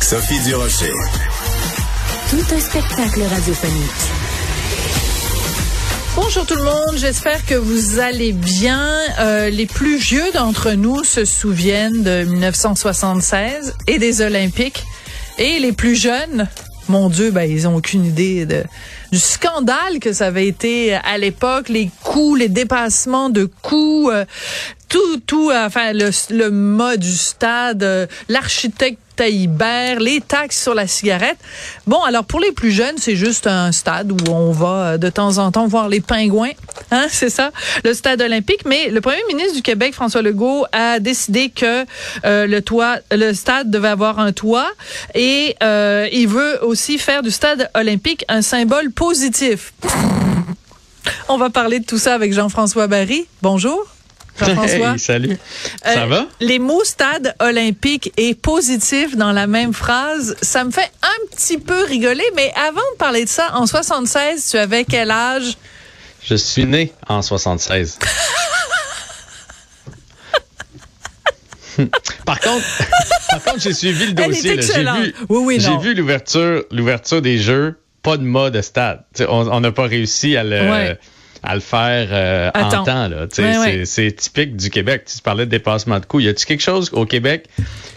Sophie Durocher. Tout un spectacle radiophonique. Bonjour tout le monde, j'espère que vous allez bien. Euh, les plus vieux d'entre nous se souviennent de 1976 et des Olympiques. Et les plus jeunes, mon Dieu, ben, ils ont aucune idée de, du scandale que ça avait été à l'époque, les coups, les dépassements de coups, euh, tout, tout, enfin, le, le mode du stade, euh, l'architecte Les taxes sur la cigarette. Bon, alors pour les plus jeunes, c'est juste un stade où on va euh, de temps en temps voir les pingouins, hein, c'est ça, le stade olympique. Mais le premier ministre du Québec, François Legault, a décidé que euh, le toit, le stade devait avoir un toit et euh, il veut aussi faire du stade olympique un symbole positif. On va parler de tout ça avec Jean-François Barry. Bonjour. Jean-François? Hey, salut. Ça Euh, va? Les mots stade olympique et positif dans la même phrase, ça me fait un petit peu rigoler. Mais avant de parler de ça, en 76, tu avais quel âge? Je suis né en 76. par contre, par contre, j'ai suivi le Elle est dossier. J'ai vu, Oui, oui, vu l'ouverture, l'ouverture des jeux, pas de mode de stade. T'sais, on on n'a pas réussi à le, Ouais. À le faire euh, en temps. Là. C'est, typique du Québec. Tu parlais de dépassement de coûts. Y a-t-il quelque chose au Québec,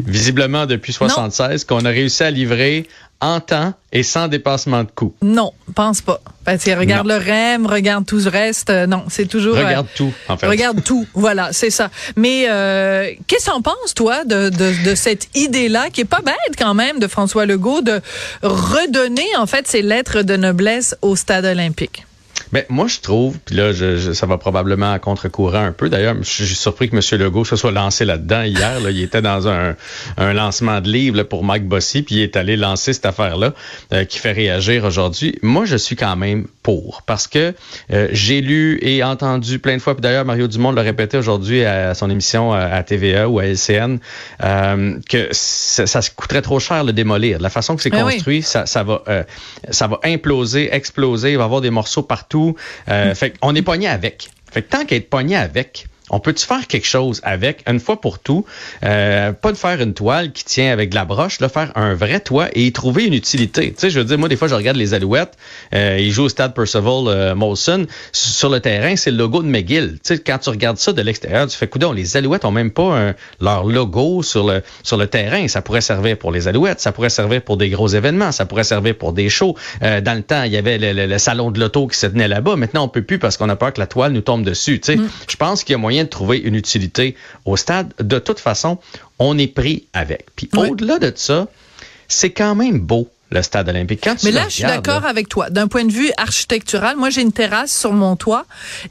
visiblement depuis 76, qu'on a réussi à livrer en temps et sans dépassement de coûts? Non, pense pas. Parce que regarde Non. le REM, regarde tout le reste. Euh, non, c'est toujours. euh, Regarde tout, en fait. Regarde tout, voilà, c'est ça. Mais euh, qu'est-ce que t'en penses, toi, de, de, de cette idée-là, qui est pas bête quand même, de François Legault, de redonner, en fait, ses lettres de noblesse au stade olympique? Ben, moi, je trouve, puis là, je, je- ça va probablement à contre-courant un peu. D'ailleurs, je suis surpris que M. Legault se soit lancé là-dedans hier. Là. Il était dans un, un lancement de livre pour Mike Bossy, puis il est allé lancer cette affaire-là euh, qui fait réagir aujourd'hui. Moi, je suis quand même pour, parce que euh, j'ai lu et entendu plein de fois, puis d'ailleurs, Mario Dumont l'a répété aujourd'hui à son émission euh, à TVA ou à LCN, euh, que ça, ça coûterait trop cher le démolir. La façon que c'est oui. construit, ça, ça va euh, ça va imploser, exploser, il va y avoir des morceaux partout. Euh, Fait qu'on est pogné avec. Fait que tant qu'être pogné avec, on peut-tu faire quelque chose avec, une fois pour tout, euh, pas de faire une toile qui tient avec de la broche, là, faire un vrai toit et y trouver une utilité? Tu sais, je veux dire, moi, des fois, je regarde les Alouettes, euh, ils jouent au stade Percival euh, Molson. Sur le terrain, c'est le logo de McGill. Tu sais, quand tu regardes ça de l'extérieur, tu fais, coudon, les Alouettes ont même pas un- leur logo sur le, sur le terrain. Ça pourrait servir pour les Alouettes, ça pourrait servir pour des gros événements, ça pourrait servir pour des shows. Euh, dans le temps, il y avait le, le- le salon de l'auto qui se tenait là-bas. Maintenant, on peut plus parce qu'on a peur que la toile nous tombe dessus. Tu sais, Je pense qu'il y a moyen de trouver une utilité au stade. De toute façon, on est pris avec. Puis Oui. au-delà de ça, c'est quand même beau le stade olympique. Quand Mais là, je suis d'accord avec toi. D'un point de vue architectural, moi, j'ai une terrasse sur mon toit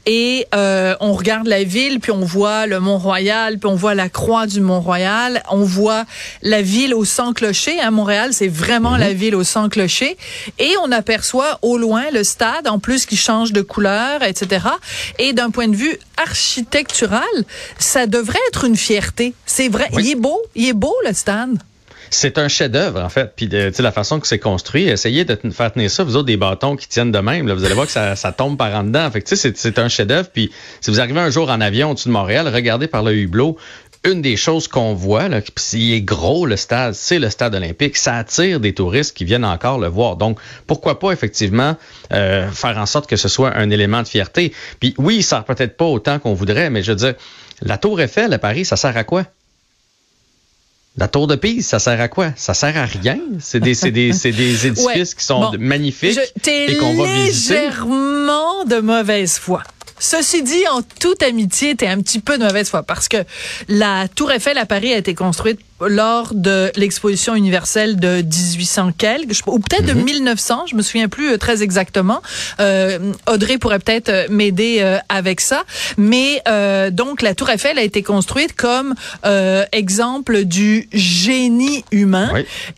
et euh, on regarde la ville, puis on voit le Mont-Royal, puis on voit la croix du Mont-Royal, on voit la ville au sans clocher. À Montréal, c'est vraiment la ville au sans clocher. Et on aperçoit au loin le stade, en plus qui change de couleur, etc. Et d'un point de vue architectural, ça devrait être une fierté. C'est vrai. Oui. Il est beau. Il est beau, le stade. C'est un chef-d'œuvre, en fait. Puis, euh, tu sais, la façon que c'est construit, essayez de faire tenir ça, vous autres, des bâtons qui tiennent de même. Là, vous allez voir que ça, ça tombe par en dedans. Fait c'est- un chef-d'œuvre. Puis, si vous arrivez un jour en avion au-dessus de Montréal, regardez par le hublot. Une des choses qu'on voit, là, il est gros le stade, c'est le stade olympique. Ça attire des touristes qui viennent encore le voir. Donc, pourquoi pas effectivement euh, faire en sorte que ce soit un élément de fierté. Puis oui, il sert peut-être pas autant qu'on voudrait, mais je veux dire, la Tour Eiffel à Paris, ça sert à quoi? La tour de Pise, ça sert à quoi? Ça sert à rien? C'est des, c'est des, des édifices Ouais. qui sont Bon. magnifiques Je- et qu'on va visiter. légèrement de mauvaise foi. Ceci dit, en toute amitié, t'es un petit peu de mauvaise foi parce que la Tour Eiffel à Paris a été construite lors de l'exposition universelle de 1800 quelques, ou peut-être de 1900, je me souviens plus très exactement. Audrey pourrait peut-être m'aider avec ça. Mais donc la Tour Eiffel a été construite comme exemple du génie humain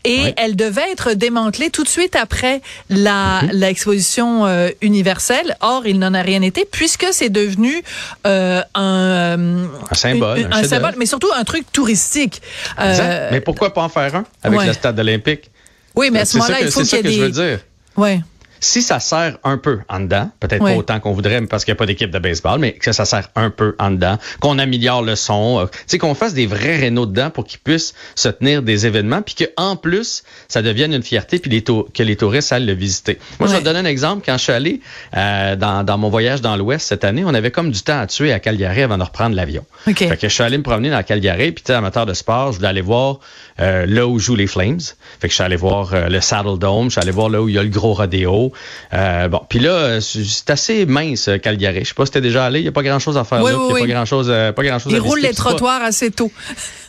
et elle devait être démantelée tout de suite après la mhm. l'exposition universelle. Or, il n'en a rien été puisque c'est devenu un, un symbole, un, symbole, mais surtout un truc touristique. Euh, mais pourquoi pas en faire un avec le stade olympique? Oui, mais à ce moment-là, il faut qu'il y ait des... C'est ça que je veux dire. Ouais si ça sert un peu en dedans, peut-être pas autant qu'on voudrait parce qu'il n'y a pas d'équipe de baseball, mais que ça sert un peu en dedans, qu'on améliore le son, euh, tu sais, qu'on fasse des vrais rénaux dedans pour qu'ils puissent se tenir des événements, puis qu'en plus, ça devienne une fierté, puis les que les touristes aillent le visiter. Moi, je vais te donner un exemple. Quand je suis allé euh, dans, dans, mon voyage dans l'Ouest cette année, on avait comme du temps à tuer à Calgary avant de reprendre l'avion. Okay. Fait que je suis allé me promener dans Calgary, puis amateur de sport, je voulais aller voir euh, là où jouent les Flames. Fait que je suis allé voir le Saddle Dome, je suis allé voir là où il y a le gros rodéo. Bon, puis là, c'est assez mince, euh, Calgary. Je sais pas si t'es déjà allé. Il n'y a pas grand-chose à faire là. Il n'y a pas grand-chose, euh, pas grand-chose. Ils roulent les trottoirs assez tôt.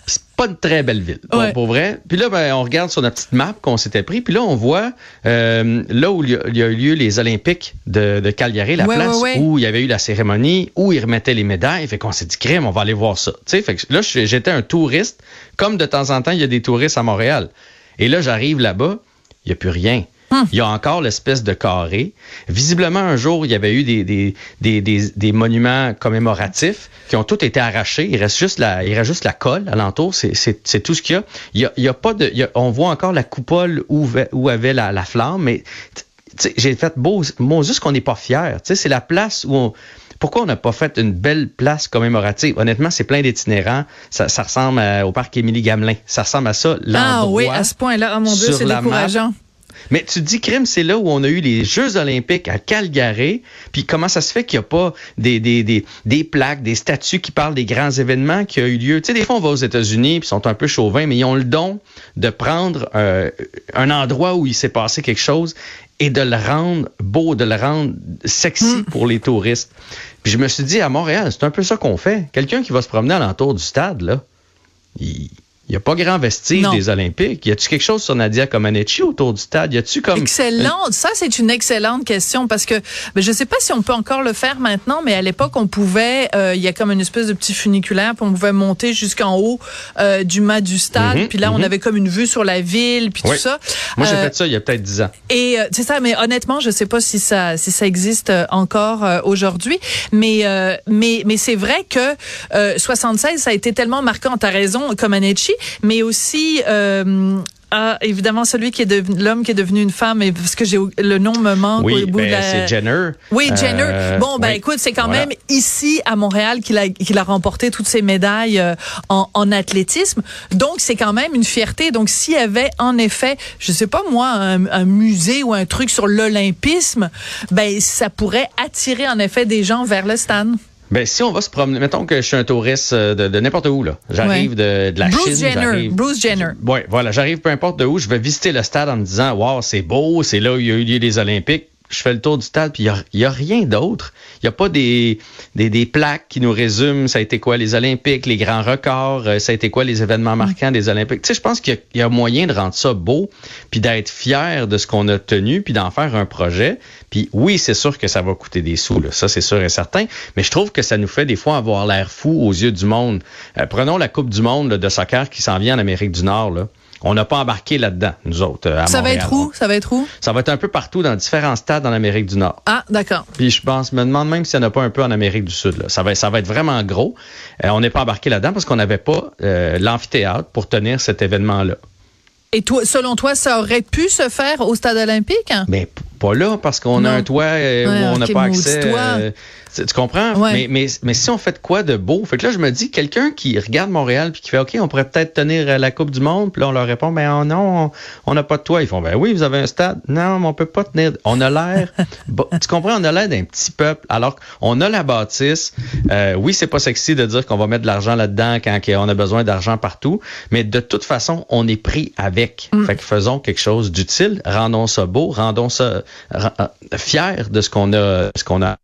C'est pas une très belle ville, pour vrai. Puis là, ben, on regarde sur notre petite map qu'on s'était pris. Puis là, on voit euh, là où il y, a, eu lieu les Olympiques de, de Calgary, la place où il y avait eu la cérémonie, où ils remettaient les médailles. Fait qu'on s'est dit, crème, on va aller voir ça. fait que là, j'étais un touriste, comme de temps en temps, il y a des touristes à Montréal. Et là, j'arrive là-bas, il n'y a plus rien. Hmm. Il y a encore l'espèce de carré. Visiblement, un jour, il y avait eu des, des, des, des, monuments commémoratifs qui ont tous été arrachés. Il reste juste la, il reste juste la colle alentour. C'est tout ce qu'il y a. Il y a, il y a pas de, on voit encore la coupole où, où avait la, la flamme, mais j'ai fait beau, juste qu'on n'est pas fier. C'est la place où on, pourquoi on n'a pas fait une belle place commémorative? Honnêtement, c'est plein d'itinérants. Ça, ça, ressemble au parc Émilie Gamelin. Ça ressemble à ça. Ah oui, à ce point-là. Oh mon Dieu, c'est décourageant. Mais tu dis, crime, c'est là où on a eu les Jeux olympiques à Calgary. Puis comment ça se fait qu'il n'y a pas des, des, des, des, plaques, des statues qui parlent des grands événements qui ont eu lieu? Tu sais, des fois, on va aux États-Unis, puis sont un peu chauvins, mais ils ont le don de prendre euh, un endroit où il s'est passé quelque chose et de le rendre beau, de le rendre sexy hmm. pour les touristes. Puis je me suis dit, à Montréal, c'est un peu ça qu'on fait. Quelqu'un qui va se promener alentour du stade, là, il il n'y a pas grand vestige des Olympiques. Y a-tu quelque chose sur Nadia Comaneci autour du stade? Y a-tu comme. Excellente. Ça, c'est une excellente question parce que ben, je ne sais pas si on peut encore le faire maintenant, mais à l'époque, on pouvait, il euh, y a comme une espèce de petit funiculaire, puis on pouvait monter jusqu'en haut euh, du mât du stade. Mhm, puis là, on mhm. avait comme une vue sur la ville, puis tout ça. Moi, j'ai euh, fait ça il y a peut-être dix ans. Et c'est ça, mais honnêtement, je ne sais pas si ça, si ça existe encore aujourd'hui. Mais, mais, mais c'est vrai que 76, ça a été tellement marquant. T'as raison, Comaneci mais aussi euh, ah, évidemment, celui qui est devenu l'homme qui est devenu une femme, et parce que j'ai le nom me manque. Oui, ben, c'est Jenner. Oui, Jenner. Euh, bon, ben écoute, c'est quand même ici à Montréal qu'il a qu'il a remporté toutes ses médailles euh, en, en athlétisme. Donc c'est quand même une fierté. Donc s'il y avait en effet, je sais pas moi, un, un musée ou un truc sur l'olympisme, ben ça pourrait attirer en effet des gens vers le stade. Ben, si on va se promener, mettons que je suis un touriste euh, de, n'importe où, là. J'arrive de, de, la Bruce Chine. Jenner. Bruce Jenner. Oui, voilà. J'arrive peu importe de où. Je vais visiter le stade en me disant, wow, c'est beau, c'est là où il y a eu lieu les Olympiques je fais le tour du stade, puis il n'y a, rien d'autre. Il n'y a pas des, des, des, plaques qui nous résument ça a été quoi les Olympiques, les grands records, euh, ça a été quoi les événements marquants des Olympiques. Tu sais, je pense qu'il y, a moyen de rendre ça beau, puis d'être fier de ce qu'on a tenu, puis d'en faire un projet. Puis oui, c'est sûr que ça va coûter des sous, là. ça c'est sûr et certain, mais je trouve que ça nous fait des fois avoir l'air fou aux yeux du monde. Euh, prenons la Coupe du monde de soccer qui s'en vient en Amérique du Nord. Là. On n'a pas embarqué là-dedans, nous autres. À ça va être où? Ça va être où? Ça va être un peu partout dans différents stades en Amérique du Nord. Ah, d'accord. Puis je pense, me demande même s'il n'y en a pas un peu en Amérique du Sud. Là. Ça, va, ça va être vraiment gros. Euh, on n'est pas embarqué là-dedans parce qu'on n'avait pas euh, l'amphithéâtre pour tenir cet événement-là. Et toi, selon toi, ça aurait pu se faire au stade olympique? Mais pas là, parce qu'on a un toit euh, où on n'a pas accès. Tu, comprends? Mais, mais, mais si on fait quoi de beau? Fait que là, je me dis, quelqu'un qui regarde Montréal puis qui fait OK, on pourrait peut-être tenir euh, la Coupe du Monde, puis là, on leur répond, ben oh non, on n'a pas de toit. Ils font, ben oui, vous avez un stade. Non, mais on peut pas tenir. On a l'air. tu comprends? On a l'air d'un petit peuple, alors qu'on a la bâtisse. Euh, oui, c'est pas sexy de dire qu'on va mettre de l'argent là-dedans quand on a besoin d'argent partout, mais de toute façon, on est pris avec. Mm. Fait que faisons quelque chose d'utile, rendons ça beau, rendons ça euh, fier de ce qu'on a, ce qu'on a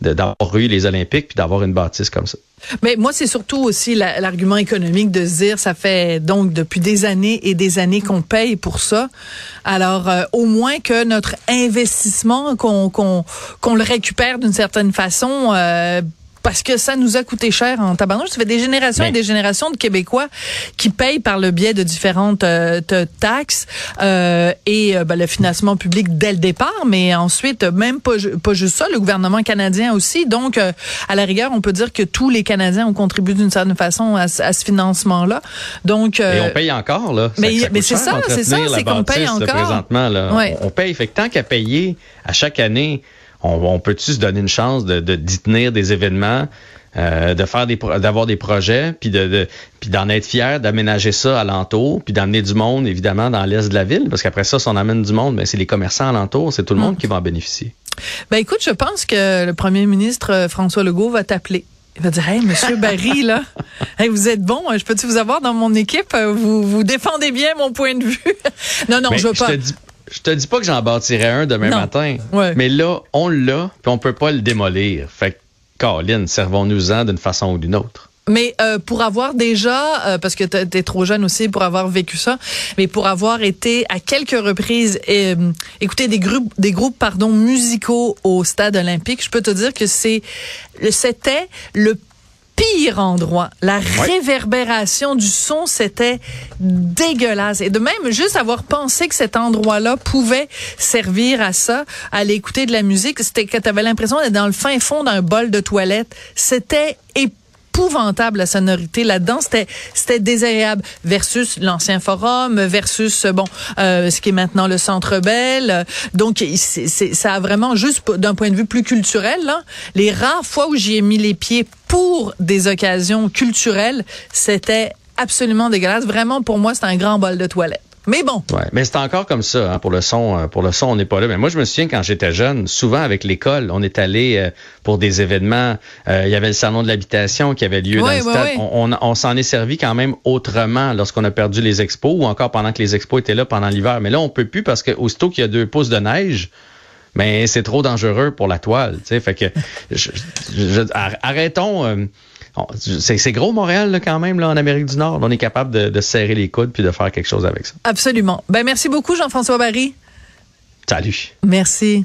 d'avoir eu les Olympiques puis d'avoir une bâtisse comme ça. Mais moi, c'est surtout aussi l'argument économique de se dire, ça fait donc depuis des années et des années qu'on paye pour ça. Alors, euh, au moins que notre investissement, qu'on qu'on le récupère d'une certaine façon, euh, parce que ça nous a coûté cher en tabarnouche. Ça fait des générations et des générations de Québécois qui payent par le biais de différentes euh, taxes euh, et euh, ben, le financement public dès le départ, mais ensuite, même pas, pas juste ça, le gouvernement canadien aussi. Donc, à la rigueur, on peut dire que tous les Canadiens ont contribué d'une certaine façon à, ce financement-là. Donc, et on paye encore, là. mais, mais c'est ça, c'est ça, c'est qu'on paye encore. Présentement, là, on, paye. Fait que tant qu'à payer à chaque année, on, peut-tu se donner une chance de, d'y tenir des événements, euh, de faire des d'avoir des projets, puis de, puis d'en être fier, d'aménager ça alentour, puis d'amener du monde évidemment dans l'est de la ville, parce qu'après ça, si on amène du monde, ben, c'est les commerçants alentour, c'est tout le monde mm. qui va en bénéficier. Ben écoute, je pense que le premier ministre euh, François Legault va t'appeler. Il va dire, hey, monsieur Barry, là, hey, vous êtes bon, je peux-tu vous avoir dans mon équipe? Vous, vous défendez bien mon point de vue. non, non, je veux pas. Je te dis pas que j'en bâtirai un demain matin. Mais là, on l'a, puis on peut pas le démolir. Fait que, Caroline, servons-nous-en d'une façon ou d'une autre. Mais euh, pour avoir déjà, euh, parce que tu es trop jeune aussi pour avoir vécu ça, mais pour avoir été à quelques reprises euh, écouter des groupes, des groupes pardon musicaux au stade olympique, je peux te dire que c'est c'était le pire endroit. La réverbération du son, c'était dégueulasse. Et de même, juste avoir pensé que cet endroit-là pouvait servir à ça, à aller écouter de la musique, c'était que tu avais l'impression d'être dans le fin fond d'un bol de toilette. C'était épouvantable la sonorité là-dedans. C'était c'était désagréable versus l'ancien forum, versus bon euh, ce qui est maintenant le Centre Bell. Donc c'est, ça a vraiment juste d'un point de vue plus culturel, là, les rares fois où j'y ai mis les pieds pour des occasions culturelles, c'était absolument dégueulasse. Vraiment, pour moi, c'est un grand bol de toilette. Mais bon. Ouais, mais c'est encore comme ça hein, pour le son. Euh, pour le son, on n'est pas là. Mais moi, je me souviens quand j'étais jeune, souvent avec l'école, on est allé euh, pour des événements. Euh, il y avait le salon de l'habitation qui avait lieu dans le stade. On, on, s'en est servi quand même autrement lorsqu'on a perdu les expos ou encore pendant que les expos étaient là pendant l'hiver. Mais là, on peut plus parce que aussitôt qu'il y a deux pouces de neige, mais c'est trop dangereux pour la toile. Tu sais, fait que arrêtons. Euh, c'est gros Montréal là, quand même là en Amérique du Nord. On est capable de, de serrer les coudes puis de faire quelque chose avec ça. Absolument. Ben merci beaucoup Jean-François Barry. Salut. Merci.